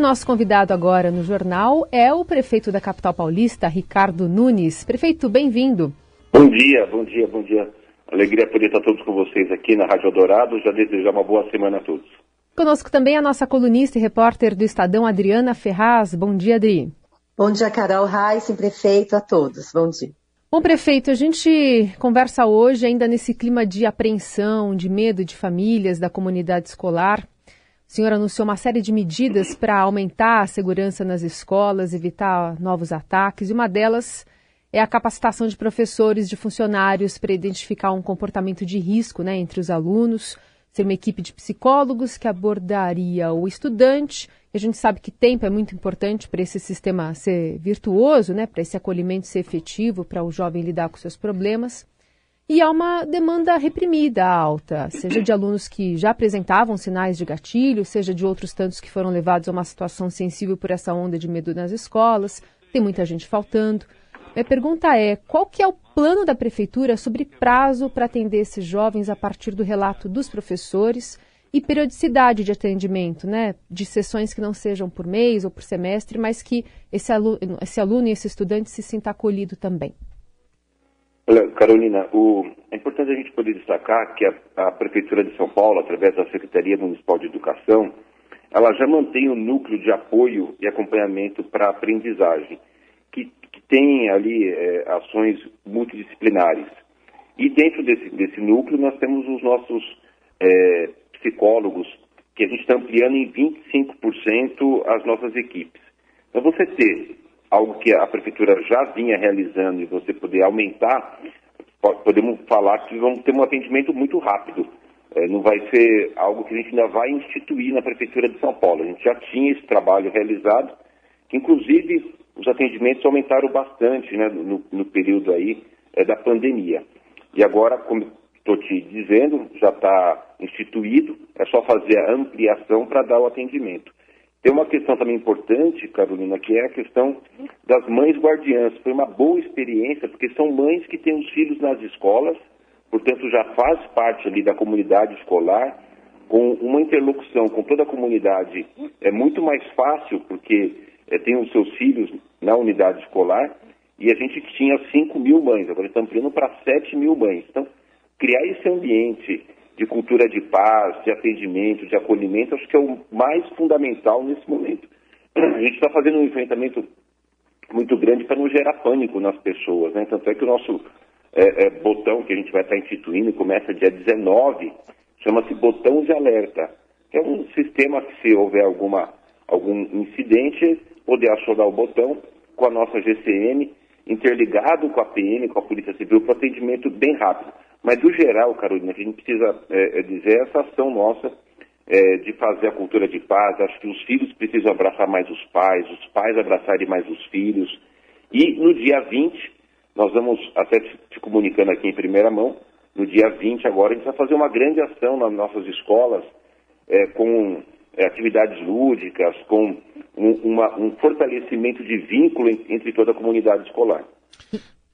o nosso convidado agora no jornal é o prefeito da capital paulista, Ricardo Nunes. Prefeito, bem-vindo. Bom dia, bom dia, bom dia. Alegria poder estar todos com vocês aqui na Rádio Dourado. Já desejar uma boa semana a todos. Conosco também a nossa colunista e repórter do Estadão, Adriana Ferraz. Bom dia, Adri. Bom dia, Carol Reis, prefeito, a todos. Bom dia. Bom, prefeito, a gente conversa hoje ainda nesse clima de apreensão, de medo de famílias, da comunidade escolar. O senhor anunciou uma série de medidas para aumentar a segurança nas escolas, evitar novos ataques, e uma delas é a capacitação de professores, de funcionários para identificar um comportamento de risco né, entre os alunos, ser uma equipe de psicólogos que abordaria o estudante. E a gente sabe que tempo é muito importante para esse sistema ser virtuoso, né, para esse acolhimento ser efetivo, para o jovem lidar com seus problemas. E há uma demanda reprimida alta, seja de alunos que já apresentavam sinais de gatilho, seja de outros tantos que foram levados a uma situação sensível por essa onda de medo nas escolas. Tem muita gente faltando. Minha pergunta é: qual que é o plano da prefeitura sobre prazo para atender esses jovens a partir do relato dos professores e periodicidade de atendimento, né? De sessões que não sejam por mês ou por semestre, mas que esse aluno, esse aluno e esse estudante se sinta acolhido também. Olha, Carolina, o, é importante a gente poder destacar que a, a Prefeitura de São Paulo, através da Secretaria Municipal de Educação, ela já mantém um núcleo de apoio e acompanhamento para a aprendizagem que, que tem ali é, ações multidisciplinares. E dentro desse, desse núcleo nós temos os nossos é, psicólogos, que a gente está ampliando em 25% as nossas equipes. Então você ter algo que a prefeitura já vinha realizando e você poder aumentar, podemos falar que vamos ter um atendimento muito rápido. É, não vai ser algo que a gente ainda vai instituir na prefeitura de São Paulo. A gente já tinha esse trabalho realizado, que inclusive os atendimentos aumentaram bastante né, no, no período aí é, da pandemia. E agora, como estou te dizendo, já está instituído, é só fazer a ampliação para dar o atendimento. Tem uma questão também importante, Carolina, que é a questão das mães guardiãs. Foi uma boa experiência, porque são mães que têm os filhos nas escolas, portanto já faz parte ali da comunidade escolar, com uma interlocução com toda a comunidade é muito mais fácil, porque é, tem os seus filhos na unidade escolar, e a gente tinha 5 mil mães, agora estamos ampliando para 7 mil mães. Então, criar esse ambiente de cultura de paz, de atendimento, de acolhimento, acho que é o mais fundamental nesse momento. A gente está fazendo um enfrentamento muito grande para não gerar pânico nas pessoas, né? Tanto é que o nosso é, é, botão que a gente vai estar instituindo começa dia 19, chama-se botão de alerta, é um sistema que se houver alguma, algum incidente, poder acionar o botão com a nossa GCM, interligado com a PM, com a Polícia Civil, para atendimento bem rápido. Mas, do geral, Carolina, a gente precisa é, é, dizer, essa ação nossa é, de fazer a cultura de paz, acho que os filhos precisam abraçar mais os pais, os pais abraçarem mais os filhos. E no dia 20, nós vamos, até te comunicando aqui em primeira mão, no dia 20 agora, a gente vai fazer uma grande ação nas nossas escolas, é, com é, atividades lúdicas, com um, uma, um fortalecimento de vínculo entre toda a comunidade escolar.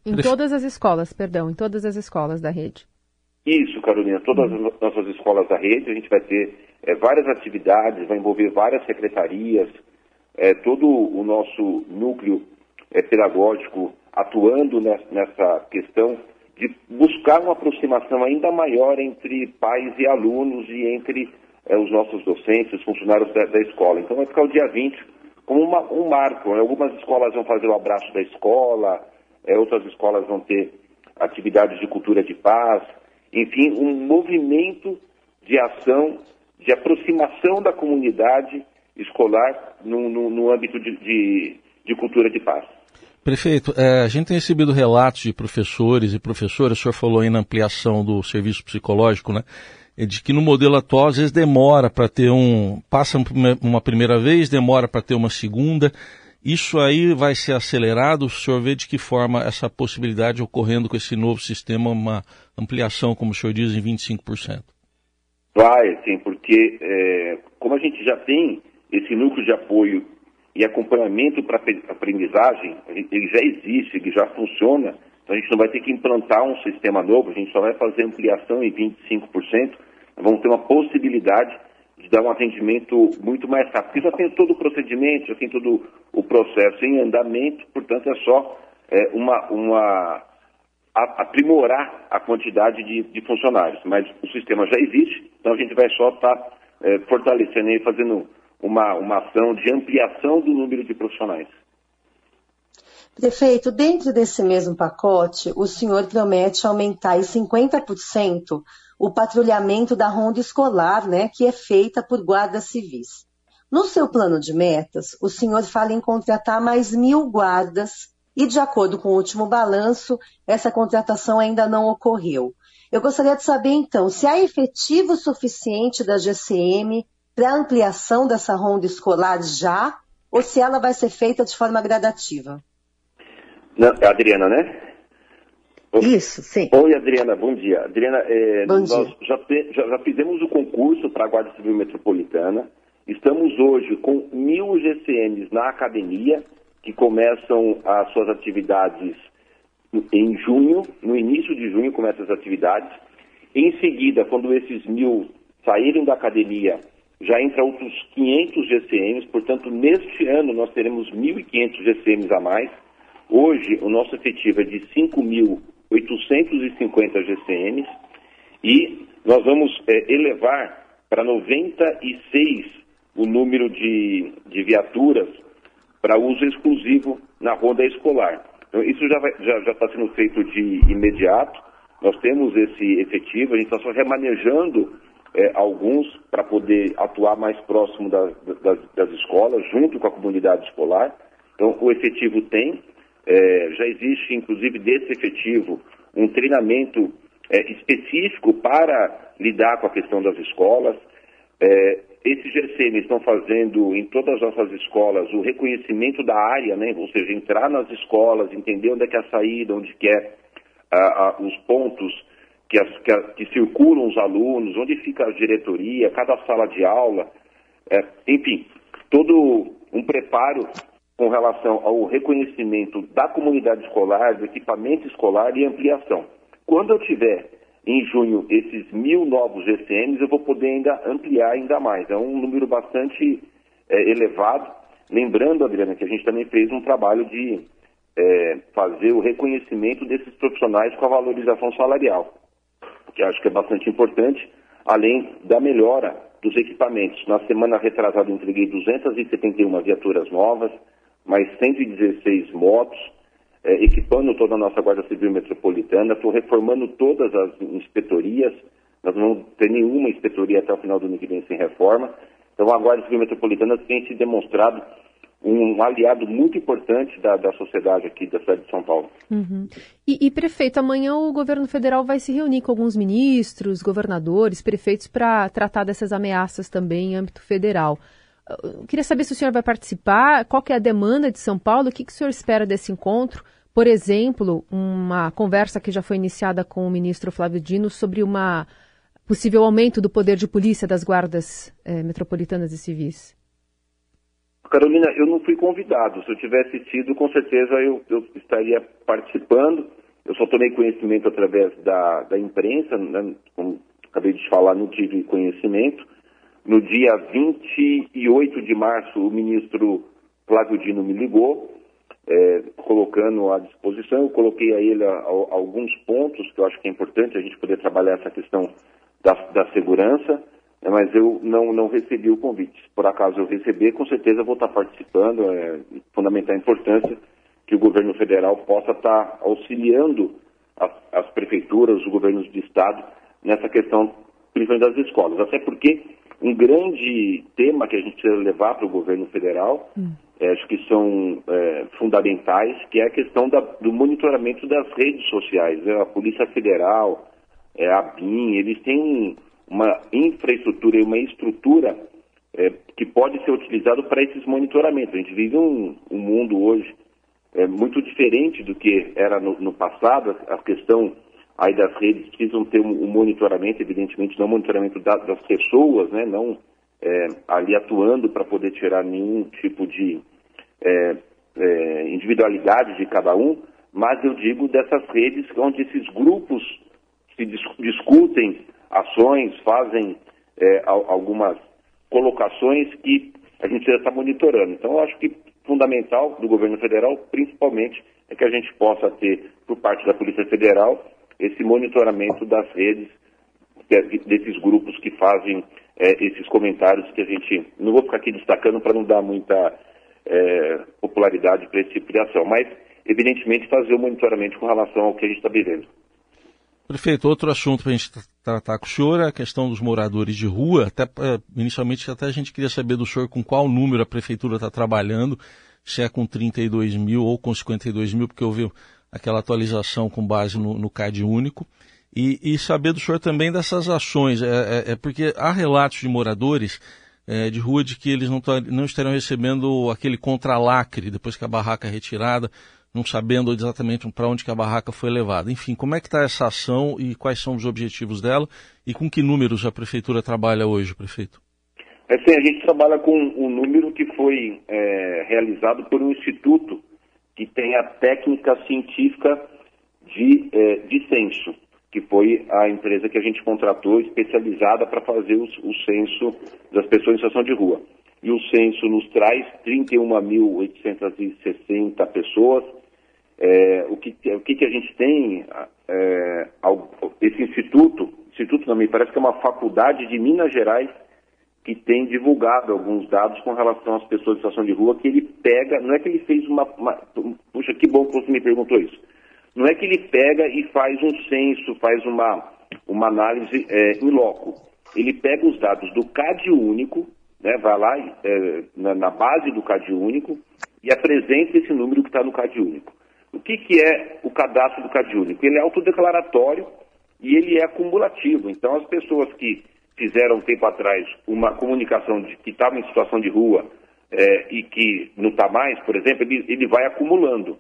Em todas as escolas, perdão, em todas as escolas da rede. Isso, Carolina, todas as nossas escolas da rede, a gente vai ter é, várias atividades, vai envolver várias secretarias, é, todo o nosso núcleo é, pedagógico atuando nessa questão de buscar uma aproximação ainda maior entre pais e alunos e entre é, os nossos docentes, os funcionários da, da, escola. Então vai ficar o dia 20 como uma, um marco. Né? Algumas escolas vão fazer o abraço da escola, é, outras escolas vão ter atividades de cultura de paz, enfim, um movimento de ação, de aproximação da comunidade escolar no, no, no âmbito de, de, de cultura de paz. Prefeito, é, a gente tem recebido relatos de professores e professoras, o senhor falou aí na ampliação do serviço psicológico, né? De que no modelo atual, às vezes demora para ter um. passa uma primeira vez, demora para ter uma segunda. Isso aí vai ser acelerado? O senhor vê de que forma essa possibilidade ocorrendo com esse novo sistema, uma ampliação, como o senhor diz, em 25%? Vai, sim, porque é, como a gente já tem esse núcleo de apoio e acompanhamento para aprendizagem, ele já existe, ele já funciona, então a gente não vai ter que implantar um sistema novo, a gente só vai fazer ampliação em 25%, vamos ter uma possibilidade de dar um atendimento muito mais rápido. Porque já tem todo o procedimento, já tem todo o processo em andamento, portanto é só é, uma, uma a, aprimorar a quantidade de, de, funcionários. Mas o sistema já existe, então a gente vai só estar tá, é, fortalecendo e fazendo uma, uma ação de ampliação do número de profissionais. Prefeito, dentro desse mesmo pacote, o senhor promete aumentar em 50% o patrulhamento da ronda escolar, né, que é feita por guardas civis. No seu plano de metas, o senhor fala em contratar mais mil guardas e, de acordo com o último balanço, essa contratação ainda não ocorreu. Eu gostaria de saber, então, se há efetivo suficiente da GCM para ampliação dessa ronda escolar já, ou se ela vai ser feita de forma gradativa. Não, é Adriana, né? Isso, sim. Oi, Adriana, bom dia. Adriana, é, bom nós dia. Já, já, já, fizemos o concurso para a Guarda Civil Metropolitana. Estamos hoje com mil GCMs na academia, que começam as suas atividades em junho, no início de junho começam as atividades. Em seguida, quando esses mil saírem da academia, já entra outros 500 GCMs, portanto, neste ano nós teremos 1.500 GCMs a mais. Hoje, o nosso efetivo é de 5.850 GCMs e nós vamos é, elevar para 96 o número de, de viaturas para uso exclusivo na ronda escolar. Então, isso já está já, já sendo feito de imediato. Nós temos esse efetivo, a gente está só remanejando é, alguns para poder atuar mais próximo das escolas, junto com a comunidade escolar. Então, o efetivo tem, é, já existe, inclusive, desse efetivo, um treinamento é, específico para lidar com a questão das escolas. É, esses GCM estão fazendo em todas as nossas escolas o reconhecimento da área, né? ou seja, entrar nas escolas, entender onde é que é a saída, onde que é os pontos que, as, que, a, que, circulam os alunos, onde fica a diretoria, cada sala de aula, é, enfim, todo um preparo com relação ao reconhecimento da comunidade escolar, do equipamento escolar e ampliação. Quando eu tiver em junho esses mil novos GCMs, eu vou poder ainda ampliar ainda mais. É um número bastante é, elevado. Lembrando, Adriana, que a gente também fez um trabalho de é, fazer o reconhecimento desses profissionais com a valorização salarial, que acho que é bastante importante, além da melhora dos equipamentos. Na semana retrasada, entreguei 271 viaturas novas, mais 116 motos, é, equipando toda a nossa Guarda Civil Metropolitana, estou reformando todas as inspetorias, nós não vamos ter nenhuma inspetoria até o final do ano que vem sem reforma. Então a Guarda Civil Metropolitana tem se demonstrado um aliado muito importante da, da sociedade aqui da cidade de São Paulo. Uhum. E, e, prefeito, amanhã o governo federal vai se reunir com alguns ministros, governadores, prefeitos para tratar dessas ameaças também em âmbito federal. Eu queria saber se o senhor vai participar, qual que é a demanda de São Paulo, o que, que o senhor espera desse encontro? Por exemplo, uma conversa que já foi iniciada com o ministro Flávio Dino sobre uma possível aumento do poder de polícia das guardas eh, metropolitanas e civis. Carolina, eu não fui convidado. Se eu tivesse sido, com certeza eu, eu estaria participando. Eu só tomei conhecimento através da, da imprensa, né? como acabei de falar, não tive conhecimento. No dia 28 de março, o ministro Flávio Dino me ligou, é, colocando à disposição. Eu coloquei a ele a, a, alguns pontos que eu acho que é importante a gente poder trabalhar essa questão da, da segurança, né, mas eu não, não recebi o convite. Por acaso eu receber, com certeza vou estar participando. É fundamental a importância que o governo federal possa estar auxiliando as, as prefeituras, os governos de estado nessa questão, principalmente das escolas. Até porque um grande tema que a gente precisa levar para o governo federal, hum. é, acho que são é, fundamentais, que é a questão da, do monitoramento das redes sociais. Né? A Polícia Federal, é, a BIM, eles têm uma infraestrutura e uma estrutura é, que pode ser utilizado para esses monitoramentos. A gente vive um, um mundo hoje é, muito diferente do que era no, no passado, a questão aí das redes precisam ter um, um monitoramento, evidentemente não monitoramento da, das pessoas, né, não é, ali atuando para poder tirar nenhum tipo de é, é, individualidade de cada um, mas eu digo dessas redes onde esses grupos se dis discutem ações, fazem é, algumas colocações que a gente precisa estar monitorando. Então, eu acho que fundamental do governo federal, principalmente, é que a gente possa ter, por parte da Polícia Federal, esse monitoramento das redes, é desses grupos que fazem é, esses comentários que a gente. Não vou ficar aqui destacando para não dar muita é, popularidade para esse tipo de ação, mas, evidentemente, fazer o monitoramento com relação ao que a gente está vivendo. Prefeito, outro assunto para a gente tratar com o senhor é a questão dos moradores de rua. Até, é, inicialmente, até a gente queria saber do senhor com qual número a prefeitura está trabalhando, se é com 32 mil ou com 52 mil, porque houve aquela atualização com base no, no CAD único. E, e, saber do senhor também dessas ações, é, é, é porque há relatos de moradores é, de rua de que eles não, não estarão recebendo aquele contralacre depois que a barraca é retirada não sabendo exatamente para onde que a barraca foi levada. Enfim, como é que está essa ação e quais são os objetivos dela e com que números a prefeitura trabalha hoje, prefeito? É sim, a gente trabalha com um número que foi é, realizado por um instituto tem a técnica científica de, é, de censo, que foi a empresa que a gente contratou especializada para fazer o, o censo das pessoas em situação de rua. E o censo nos traz 31.860 pessoas, é, o, que, o que, que a gente tem, é, esse instituto, instituto não me parece que é uma faculdade de Minas Gerais que tem divulgado alguns dados com relação às pessoas em situação de rua, que ele pega, não é que ele fez uma, uma puxa, que bom que você me perguntou isso, não é que ele pega e faz um censo, faz uma, uma análise é, em loco, ele pega os dados do CAD único, né, vai lá é, na, na, base do CAD único e apresenta esse número que está no CAD único. O que, que é o cadastro do CAD único? Ele é autodeclaratório e ele é acumulativo. Então, as pessoas que fizeram um tempo atrás uma comunicação de que estavam em situação de rua é, e que não está mais, por exemplo, ele, ele vai acumulando.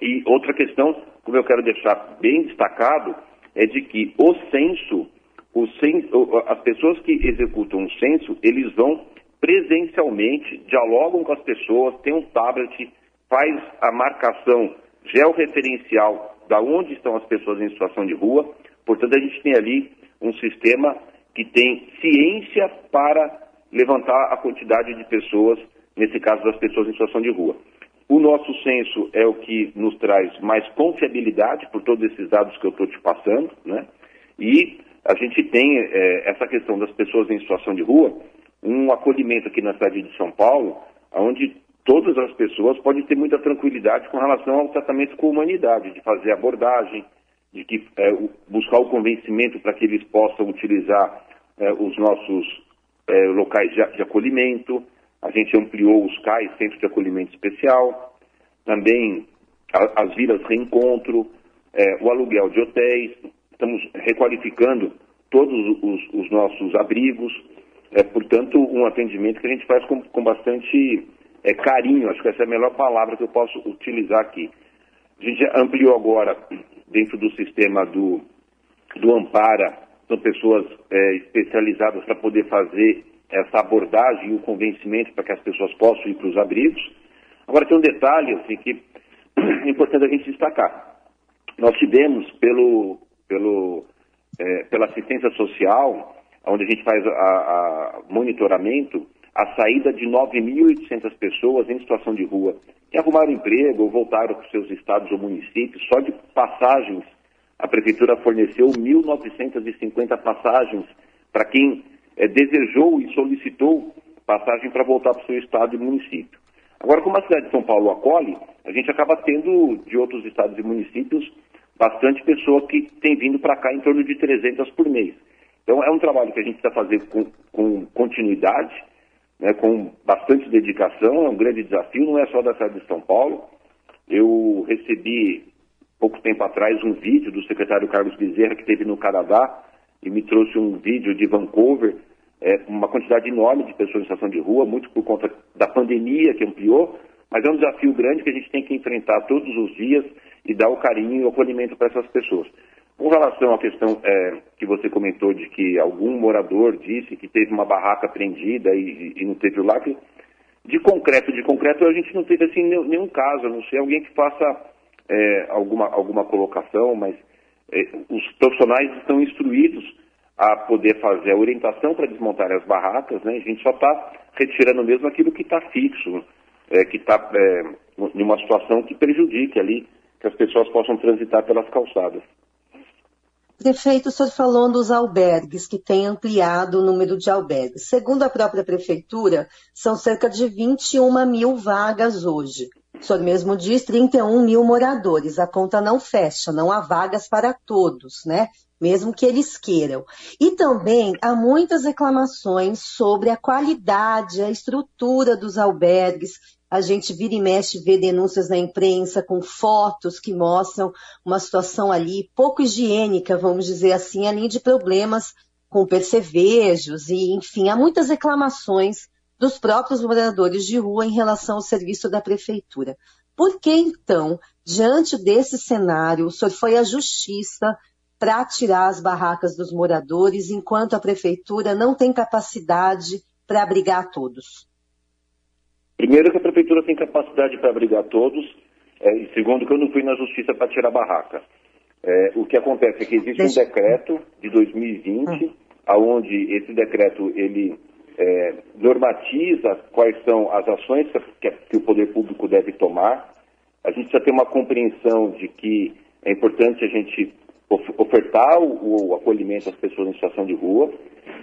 E outra questão, como eu quero deixar bem destacado, é de que o censo, o censo as pessoas que executam o censo, eles vão presencialmente, dialogam com as pessoas, tem um tablet, faz a marcação georreferencial da onde estão as pessoas em situação de rua. Portanto, a gente tem ali um sistema que tem ciência para levantar a quantidade de pessoas, nesse caso das pessoas em situação de rua. O nosso censo é o que nos traz mais confiabilidade por todos esses dados que eu estou te passando, né? E a gente tem é, essa questão das pessoas em situação de rua, um acolhimento aqui na cidade de São Paulo, onde todas as pessoas podem ter muita tranquilidade com relação ao tratamento com humanidade, de fazer abordagem, de que, é, buscar o convencimento para que eles possam utilizar é, os nossos é, locais de, de, acolhimento. A gente ampliou os CAIs, Centro de Acolhimento Especial, também a, as vilas reencontro, é, o aluguel de hotéis, estamos requalificando todos os, os nossos abrigos, é, portanto, um atendimento que a gente faz com, com bastante é, carinho, acho que essa é a melhor palavra que eu posso utilizar aqui. A gente ampliou agora, dentro do sistema do, do Ampara, são pessoas é, especializadas para poder fazer essa abordagem e o convencimento para que as pessoas possam ir para os abrigos. Agora tem um detalhe assim, que é importante a gente destacar. Nós tivemos, pelo, pelo, é, pela assistência social, onde a gente faz a, a monitoramento, a saída de 9.800 pessoas em situação de rua, que arrumaram emprego ou voltaram para os seus estados ou municípios, só de passagens, a Prefeitura forneceu 1.950 passagens para quem é, desejou e solicitou passagem para voltar para o seu estado e município. Agora, como a cidade de São Paulo acolhe, a gente acaba tendo de outros estados e municípios bastante pessoa que tem vindo para cá em torno de 300 por mês. Então, é um trabalho que a gente precisa fazer com, com continuidade, né, com bastante dedicação, é um grande desafio, não é só da cidade de São Paulo. Eu recebi, pouco tempo atrás, um vídeo do secretário Carlos Bezerra, que esteve no Canadá, e me trouxe um vídeo de Vancouver, é, uma quantidade enorme de pessoas em situação de rua, muito por conta da pandemia que ampliou, mas é um desafio grande que a gente tem que enfrentar todos os dias e dar o carinho e o acolhimento para essas pessoas. Com relação à questão é, que você comentou de que algum morador disse que teve uma barraca prendida e, e não teve o lacre, de concreto, de concreto a gente não teve assim nenhum caso, a não ser alguém que faça é, alguma, alguma colocação, mas é, os profissionais estão instruídos a poder fazer a orientação para desmontar as barracas, né? A gente só está retirando mesmo aquilo que está fixo, é, que está é, em uma situação que prejudique ali que as pessoas possam transitar pelas calçadas. Prefeito, o senhor falou dos albergues, que tem ampliado o número de albergues. Segundo a própria prefeitura, são cerca de 21 mil vagas hoje. O senhor mesmo diz 31 mil moradores. A conta não fecha, não há vagas para todos, né? Mesmo que eles queiram. E também há muitas reclamações sobre a qualidade, a estrutura dos albergues, a gente vira e mexe vê denúncias na imprensa com fotos que mostram uma situação ali pouco higiênica, vamos dizer assim, além de problemas com percevejos e, enfim, há muitas reclamações dos próprios moradores de rua em relação ao serviço da prefeitura. Por que, então, diante desse cenário, o senhor foi à justiça para tirar as barracas dos moradores, enquanto a prefeitura não tem capacidade para abrigar todos? Primeiro que a prefeitura tem capacidade para abrigar todos, é, e segundo que eu não fui na justiça para tirar a barraca. É, o que acontece é que existe Deixa... um decreto de 2020, hum. aonde esse decreto ele é, normatiza quais são as ações que, que o poder público deve tomar. A gente precisa ter uma compreensão de que é importante a gente ofertar o, o acolhimento às pessoas em situação de rua,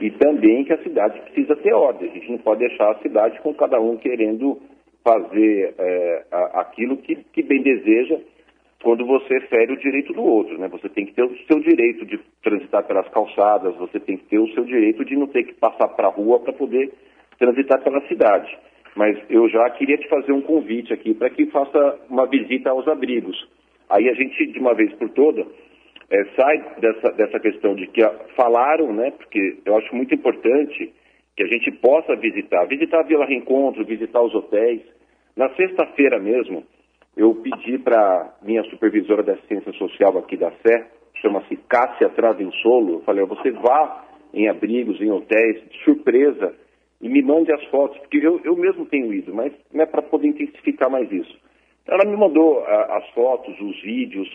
e também que a cidade precisa ter ordem. A gente não pode deixar a cidade com cada um querendo fazer é, aquilo que, que, bem deseja quando você fere o direito do outro. Né? Você tem que ter o seu direito de transitar pelas calçadas, você tem que ter o seu direito de não ter que passar para a rua para poder transitar pela cidade. Mas eu já queria te fazer um convite aqui para que faça uma visita aos abrigos. Aí a gente, de uma vez por toda, é, sai dessa, dessa questão de que falaram, né, porque eu acho muito importante que a gente possa visitar, visitar a Vila Reencontro, visitar os hotéis. Na sexta-feira mesmo, eu pedi para minha supervisora da assistência social aqui da Sé, chama-se Cássia Travensolo, eu falei, você vá em abrigos, em hotéis, de surpresa, e me mande as fotos, porque eu, eu mesmo tenho ido, mas não é para poder intensificar mais isso. Ela me mandou a, as fotos, os vídeos,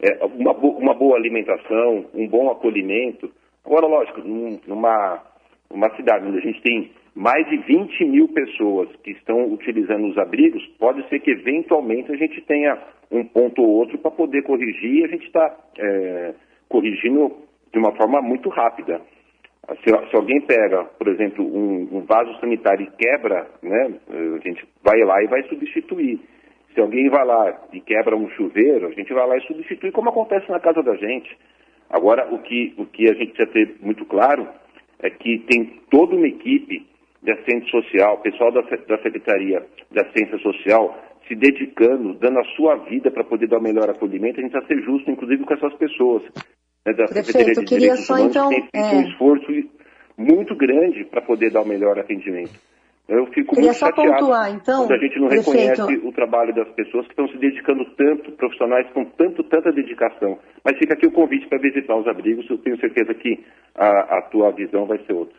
é, uma, uma, boa alimentação, um bom acolhimento. Agora, lógico, num, numa uma cidade onde a gente tem mais de 20 mil pessoas que estão utilizando os abrigos, pode ser que eventualmente a gente tenha um ponto ou outro para poder corrigir e a gente está é, corrigindo de uma forma muito rápida. Se, se, alguém pega, por exemplo, um, um vaso sanitário e quebra, né, a gente vai lá e vai substituir. Se alguém vai lá e quebra um chuveiro, a gente vai lá e substitui, como acontece na casa da gente. Agora, o que, o que a gente precisa ter muito claro é que tem toda uma equipe de assistente social, pessoal da, da Secretaria de Assistência Social, se dedicando, dando a sua vida para poder dar o melhor acolhimento. A gente precisa ser justo, inclusive, com essas pessoas. Né, da Prefeito, Secretaria de Direitos Humanos, então, que tem feito é... um esforço muito grande para poder dar o melhor atendimento. Eu fico Queria muito só chateado pontuar, então, quando a gente não prefeito... reconhece o trabalho das pessoas que estão se dedicando tanto, profissionais com tanto, tanta dedicação. Mas fica aqui o convite para visitar os abrigos, eu tenho certeza que a, a tua visão vai ser outra.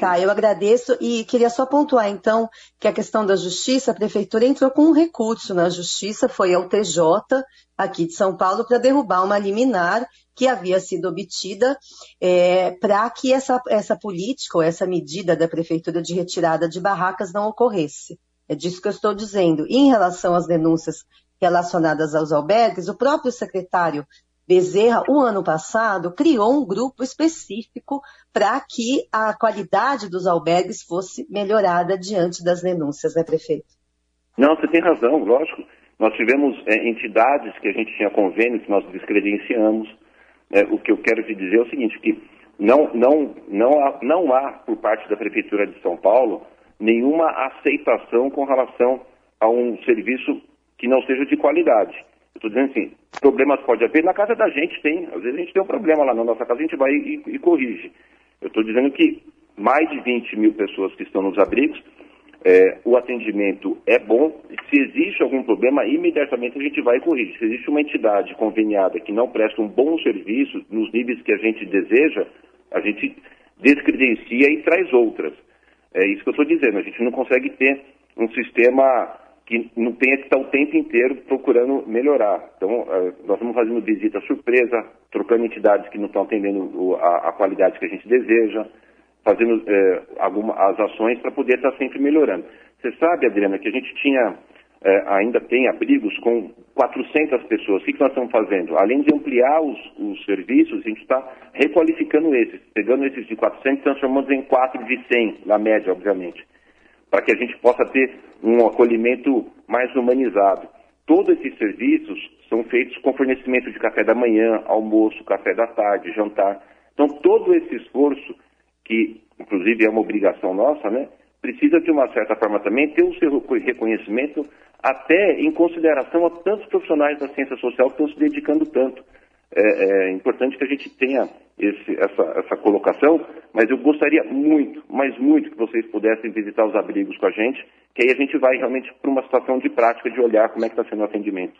Tá, eu agradeço e queria só pontuar então que a questão da justiça, a prefeitura entrou com um recurso na justiça, foi ao TJ aqui de São Paulo para derrubar uma liminar que havia sido obtida é, para que essa, essa política ou essa medida da prefeitura de retirada de barracas não ocorresse. É disso que eu estou dizendo. E em relação às denúncias relacionadas aos albergues, o próprio secretário Bezerra, o ano passado, criou um grupo específico para que a qualidade dos albergues fosse melhorada diante das denúncias, né, prefeito? Não, você tem razão, lógico. Nós tivemos é, entidades que a gente tinha convênio, que nós descredenciamos. É, o que eu quero te dizer é o seguinte, que não, não, não, há, não há, por parte da Prefeitura de São Paulo, nenhuma aceitação com relação a um serviço que não seja de qualidade. Estou dizendo assim, problemas pode haver, na casa da gente tem, às vezes a gente tem um problema lá na nossa casa, a gente vai e, e corrige. Eu estou dizendo que mais de 20 mil pessoas que estão nos abrigos, é, o atendimento é bom, se existe algum problema, imediatamente a gente vai e corrige. Se existe uma entidade conveniada que não presta um bom serviço nos níveis que a gente deseja, a gente descredencia e traz outras. É isso que eu estou dizendo, a gente não consegue ter um sistema que não tenha que estar o tempo inteiro procurando melhorar. Então, uh, nós estamos fazendo visita surpresa, trocando entidades que não estão atendendo a, qualidade que a gente deseja, fazendo uh, alguma, as ações para poder estar sempre melhorando. Você sabe, Adriana, que a gente tinha, uh, ainda tem abrigos com 400 pessoas. O que, que nós estamos fazendo? Além de ampliar os, os serviços, a gente está requalificando esses, pegando esses de 400 e transformando em 4 de 100, na média, obviamente para que a gente possa ter um acolhimento mais humanizado. Todos esses serviços são feitos com fornecimento de café da manhã, almoço, café da tarde, jantar. Então, todo esse esforço, que inclusive é uma obrigação nossa, né, precisa de uma certa forma também ter o seu reconhecimento até em consideração a tantos profissionais da ciência social que estão se dedicando tanto é, é importante que a gente tenha esse, essa, essa colocação, mas eu gostaria muito, mas muito que vocês pudessem visitar os abrigos com a gente, que aí a gente vai realmente para uma situação de prática, de olhar como é que está sendo o atendimento.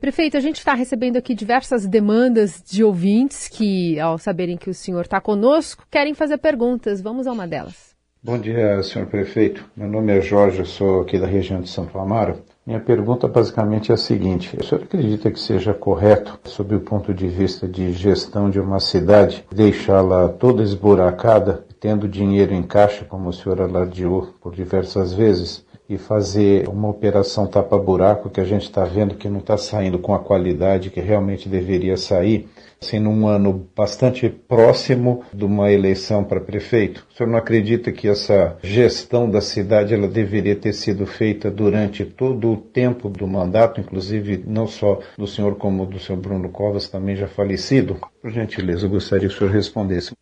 Prefeito, a gente está recebendo aqui diversas demandas de ouvintes que, ao saberem que o senhor está conosco, querem fazer perguntas. Vamos a uma delas. Bom dia, senhor prefeito. Meu nome é Jorge, eu sou aqui da região de Santo Amaro. Minha pergunta basicamente é a seguinte: o senhor acredita que seja correto, sob o ponto de vista de gestão de uma cidade, deixá-la toda esburacada, tendo dinheiro em caixa, como o senhor alardeou por diversas vezes, e fazer uma operação tapa-buraco que a gente está vendo que não está saindo com a qualidade que realmente deveria sair, assim, num ano bastante próximo de uma eleição para prefeito? O senhor não acredita que essa gestão da cidade ela deveria ter sido feita durante todo o tempo do mandato, inclusive não só do senhor como do senhor Bruno Covas, também já falecido? Por gentileza, eu gostaria que o senhor respondesse.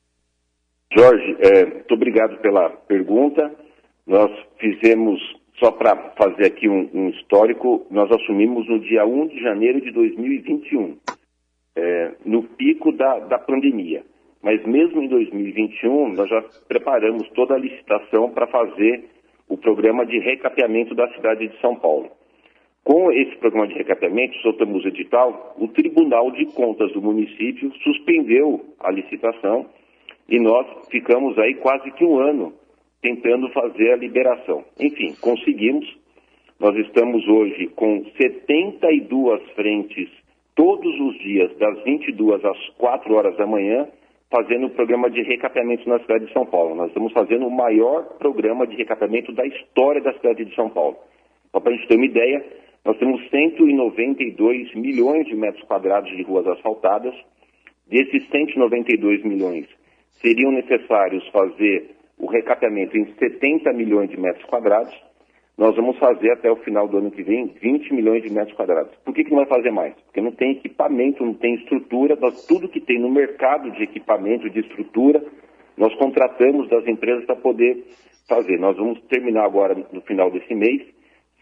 Jorge, é, muito obrigado pela pergunta. Nós fizemos só para fazer aqui um, um, histórico, nós assumimos no dia 1 de janeiro de 2021, é, no pico da, da pandemia. Mas mesmo em 2021, nós já preparamos toda a licitação para fazer o programa de recapeamento da cidade de São Paulo. Com esse programa de recapeamento, soltamos o edital, o Tribunal de Contas do município suspendeu a licitação e nós ficamos aí quase que um ano tentando fazer a liberação. Enfim, conseguimos. Nós estamos hoje com 72 frentes todos os dias, das 22 às 4 horas da manhã, fazendo o programa de recapeamento na cidade de São Paulo. Nós estamos fazendo o maior programa de recapeamento da história da cidade de São Paulo. Só para a gente ter uma ideia, nós temos 192 milhões de metros quadrados de ruas asfaltadas. Desses 192 milhões, seriam necessários fazer o recapeamento em 70 milhões de metros quadrados, nós vamos fazer até o final do ano que vem 20 milhões de metros quadrados. Por que, que não vai fazer mais? Porque não tem equipamento, não tem estrutura, nós, tudo que tem no mercado de equipamento, de estrutura, nós contratamos das empresas para poder fazer. Nós vamos terminar agora, no final desse mês,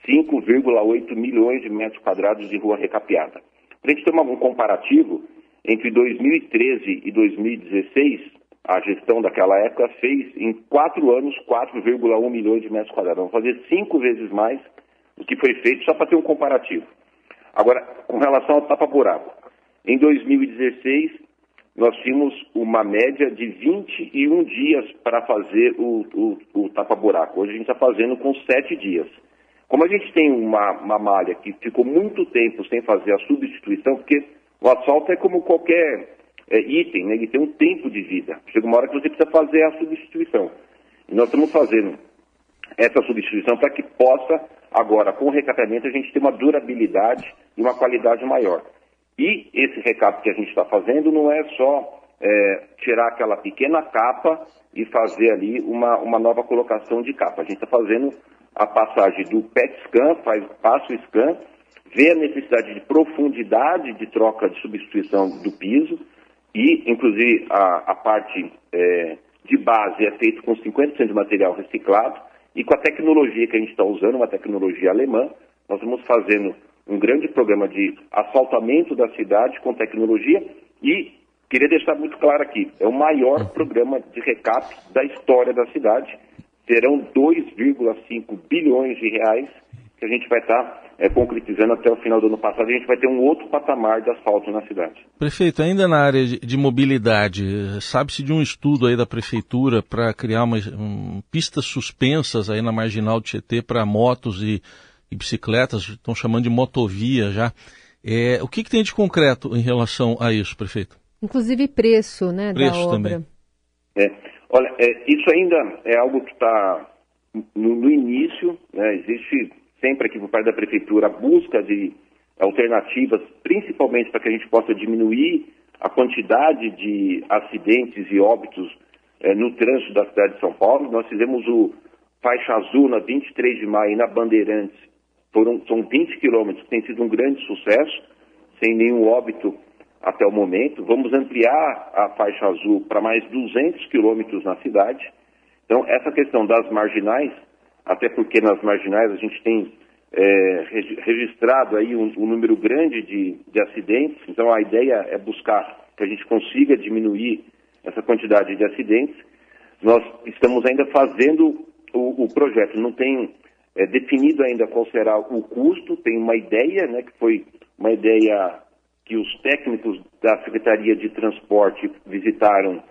5,8 milhões de metros quadrados de rua recapeada. Para a gente ter um comparativo, entre 2013 e 2016, a gestão daquela época fez em quatro anos 4,1 milhões de metros quadrados. Vamos fazer cinco vezes mais do que foi feito, só para ter um comparativo. Agora, com relação ao tapa-buraco. Em 2016, nós tínhamos uma média de 21 dias para fazer o, o, o tapa-buraco. Hoje a gente está fazendo com sete dias. Como a gente tem uma, uma malha que ficou muito tempo sem fazer a substituição, porque o asfalto é como qualquer é, item, né, ele tem um tempo de vida. Chega uma hora que você precisa fazer a substituição. E nós estamos fazendo essa substituição para que possa, agora, com o recapeamento, a gente ter uma durabilidade e uma qualidade maior. E esse recap que a gente está fazendo não é só é, tirar aquela pequena capa e fazer ali uma, uma nova colocação de capa. A gente está fazendo a passagem do PET scan, faz, passa o scan, vê a necessidade de profundidade de troca de substituição do piso, e, inclusive, a, a parte é, de base é feita com 50% de material reciclado e com a tecnologia que a gente está usando, uma tecnologia alemã, nós vamos fazendo um grande programa de asfaltamento da cidade com tecnologia e queria deixar muito claro aqui, é o maior uhum. programa de recap da história da cidade. Serão 2,5 bilhões de reais que a gente vai estar tá, é, concretizando até o final do ano passado. A gente vai ter um outro patamar de asfalto na cidade. Prefeito, ainda na área de, de mobilidade, sabe-se de um estudo aí da prefeitura para criar uma, um, pistas suspensas aí na marginal de Tietê para motos e, e, bicicletas, estão chamando de motovia já. É, o que, que, tem de concreto em relação a isso, prefeito? Inclusive preço, né, preço da obra. Também. É, olha, é, isso ainda é algo que está no, no, início, né, existe sempre aqui por parte da prefeitura a busca de alternativas, principalmente para que a gente possa diminuir a quantidade de acidentes e óbitos é, no trânsito da cidade de São Paulo. Nós fizemos o faixa azul na 23 de maio na Bandeirantes, foram, são 20 quilômetros, tem sido um grande sucesso, sem nenhum óbito até o momento. Vamos ampliar a faixa azul para mais 200 quilômetros na cidade. Então, essa questão das marginais, até porque nas marginais a gente tem é, registrado aí um, um número grande de, de, acidentes, então a ideia é buscar que a gente consiga diminuir essa quantidade de acidentes. Nós estamos ainda fazendo o, o projeto, não tem é, definido ainda qual será o custo, tem uma ideia, né, que foi uma ideia que os técnicos da Secretaria de Transporte visitaram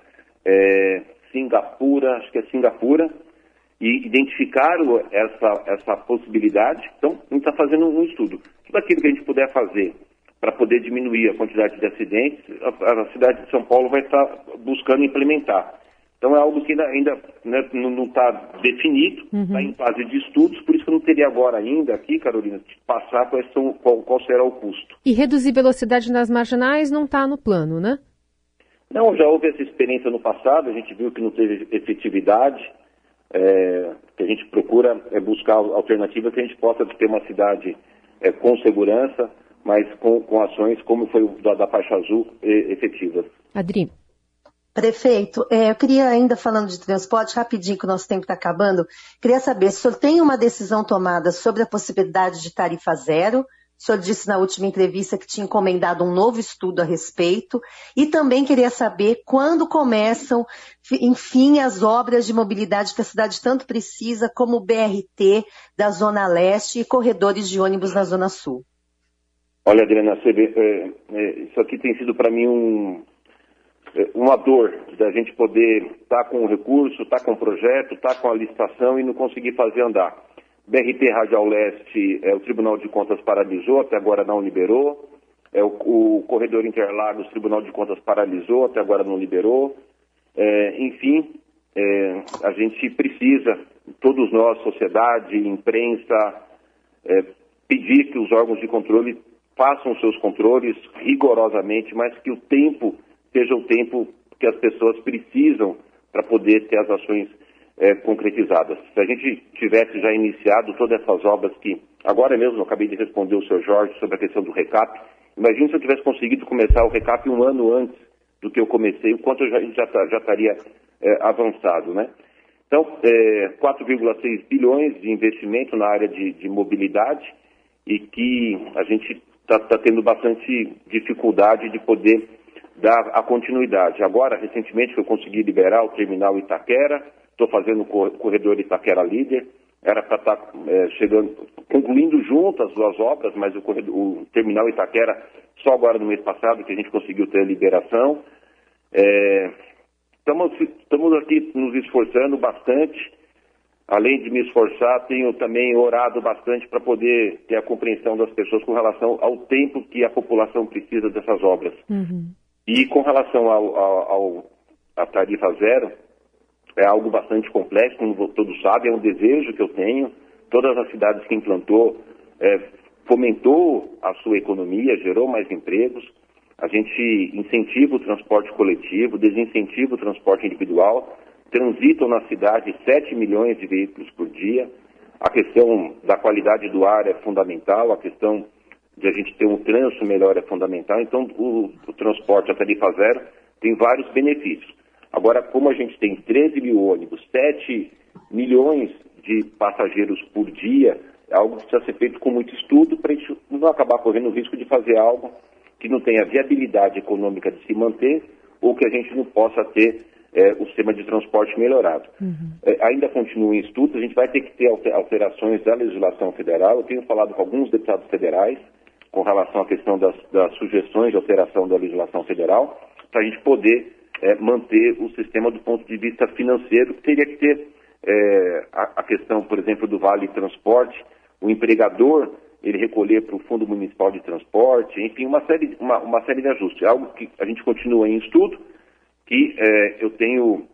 é, Singapura, acho que é Singapura, e identificaram essa, essa possibilidade. Então, a gente está fazendo um estudo. Tudo aquilo que a gente puder fazer para poder diminuir a quantidade de acidentes, a, a, cidade de São Paulo vai estar tá buscando implementar. Então é algo que ainda, ainda né, não está definido, está uhum. em fase de estudos, por isso que eu não teria agora ainda aqui, Carolina, de passar quais são, qual, qual será o custo. E reduzir velocidade nas marginais não está no plano, né? Não, já houve essa experiência no passado, a gente viu que não teve efetividade, é, que a gente procura é, buscar alternativas que a gente possa ter uma cidade é, com segurança, mas com, com ações como foi o da, da faixa azul efetivas. Adri. Prefeito, é, eu queria ainda falando de transporte, rapidinho que o nosso tempo está acabando, queria saber se o senhor tem uma decisão tomada sobre a possibilidade de tarifa zero, o senhor disse na última entrevista que tinha encomendado um novo estudo a respeito. E também queria saber quando começam, enfim, as obras de mobilidade que a cidade tanto precisa, como o BRT da Zona Leste e corredores de ônibus na Zona Sul. Olha, Adriana, é, é, isso aqui tem sido para mim um, é, uma dor da gente poder estar tá com o recurso, estar tá com o projeto, estar tá com a licitação e não conseguir fazer andar. BRT Radial Leste, é, o Tribunal de Contas paralisou, até agora não liberou. É, o, o Corredor Interlagos, o Tribunal de Contas paralisou, até agora não liberou. É, enfim, é, a gente precisa, todos nós, sociedade, imprensa, é, pedir que os órgãos de controle façam seus controles rigorosamente, mas que o tempo seja o tempo que as pessoas precisam para poder ter as ações é, concretizadas. Se a gente tivesse já iniciado todas essas obras que, agora mesmo, eu acabei de responder o senhor Jorge sobre a questão do recap, imagine se eu tivesse conseguido começar o recap um ano antes do que eu comecei, o quanto eu já, já, tá, já estaria é, avançado, né? Então, é, 4,6 bilhões de investimento na área de, de mobilidade e que a gente está tá tendo bastante dificuldade de poder dar a continuidade. Agora, recentemente, eu consegui liberar o terminal Itaquera, estou fazendo o corredor Itaquera Líder, era para estar tá, é, chegando, concluindo junto as duas obras, mas o, corredor, o, terminal Itaquera, só agora no mês passado que a gente conseguiu ter a liberação. É, estamos, estamos aqui nos esforçando bastante, além de me esforçar, tenho também orado bastante para poder ter a compreensão das pessoas com relação ao tempo que a população precisa dessas obras. Uhum. E com relação ao, ao, ao, à tarifa zero, é algo bastante complexo, como todos sabem, é um desejo que eu tenho. Todas as cidades que implantou é, fomentou a sua economia, gerou mais empregos. A gente incentiva o transporte coletivo, desincentiva o transporte individual. Transitam na cidade 7 milhões de veículos por dia. A questão da qualidade do ar é fundamental, a questão de a gente ter um trânsito melhor é fundamental. Então, o, o transporte a tarifa zero tem vários benefícios. Agora, como a gente tem 13 mil ônibus, 7 milhões de passageiros por dia, é algo que precisa ser feito com muito estudo para a gente não acabar correndo o risco de fazer algo que não tenha viabilidade econômica de se manter ou que a gente não possa ter é, o sistema de transporte melhorado. Uhum. É, ainda continua em estudo, a gente vai ter que ter alterações da legislação federal. Eu tenho falado com alguns deputados federais com relação à questão das, das sugestões de alteração da legislação federal, para a gente poder é, manter o sistema do ponto de vista financeiro. Teria que ter é, a, a, questão, por exemplo, do Vale Transporte, o empregador ele recolher para o Fundo Municipal de Transporte, enfim, uma série, uma, uma série de ajustes. É algo que a gente continua em estudo, que é, eu tenho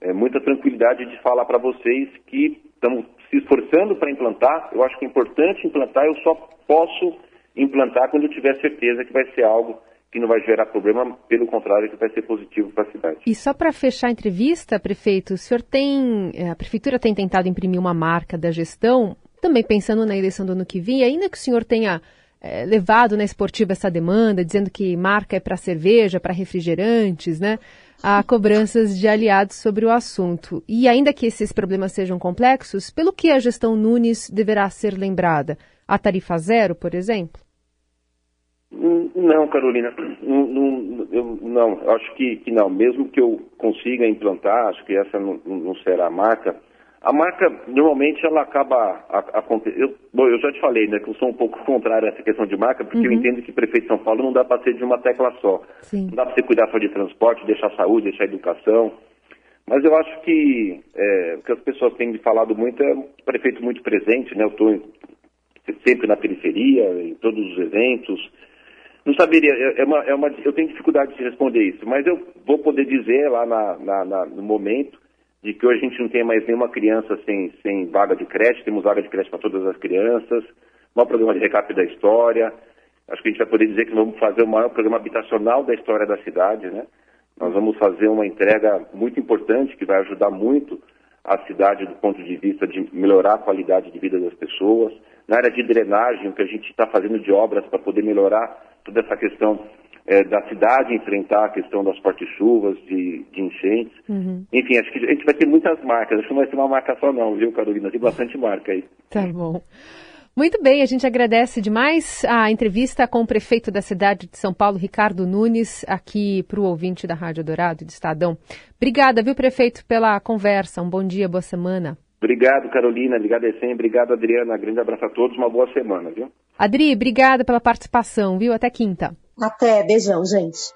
é, muita tranquilidade de falar para vocês que estamos se esforçando para implantar. Eu acho que é importante implantar, eu só posso implantar quando eu tiver certeza que vai ser algo que não vai gerar problema, pelo contrário, que vai ser positivo para a cidade. E só para fechar a entrevista, prefeito, o senhor tem, é, a prefeitura tem tentado imprimir uma marca da gestão, também pensando na eleição do ano que vem, ainda que o senhor tenha é, levado na esportiva essa demanda, dizendo que marca é para cerveja, para refrigerantes, né? Há cobranças de aliados sobre o assunto. E ainda que esses problemas sejam complexos, pelo que a gestão Nunes deverá ser lembrada? A tarifa zero, por exemplo? Não, Carolina, não, não, eu, não acho que, que, não. Mesmo que eu consiga implantar, acho que essa não, não será a marca. A marca, normalmente, ela acaba acontecendo. Bom, eu já te falei, né, que eu sou um pouco contrário a essa questão de marca, porque uhum. eu entendo que prefeito de São Paulo não dá para ser de uma tecla só. Sim. Não dá para você cuidar só de transporte, deixar saúde, deixar educação. Mas eu acho que é, o que as pessoas têm me falado muito é um prefeito muito presente, né? Eu estou sempre na periferia, em todos os eventos. Não saberia, é, é uma, é uma, eu tenho dificuldade de responder isso, mas eu vou poder dizer lá na, na, na, no momento de que hoje a gente não tem mais nenhuma criança sem, sem vaga de creche, temos vaga de creche para todas as crianças, maior programa de recap da história. Acho que a gente vai poder dizer que vamos fazer o maior programa habitacional da história da cidade, né? Nós vamos fazer uma entrega muito importante que vai ajudar muito a cidade do ponto de vista de melhorar a qualidade de vida das pessoas. Na área de drenagem, o que a gente está fazendo de obras para poder melhorar toda essa questão é, da cidade enfrentar a questão das fortes chuvas, de, de enchentes. Uhum. Enfim, acho que a gente vai ter muitas marcas. Acho que não vai ser uma marca só não, viu, Carolina? Tem bastante marca aí. Tá bom. Muito bem, a gente agradece demais a entrevista com o prefeito da cidade de São Paulo, Ricardo Nunes, aqui para o ouvinte da Rádio Dourado e do Estadão. Obrigada, viu, prefeito, pela conversa. Um bom dia, boa semana. Obrigado, Carolina. Obrigado, Essem. Obrigado, Adriana. Grande abraço a todos. Uma boa semana, viu? Adri, obrigada pela participação, viu? Até quinta. Até. Beijão, gente.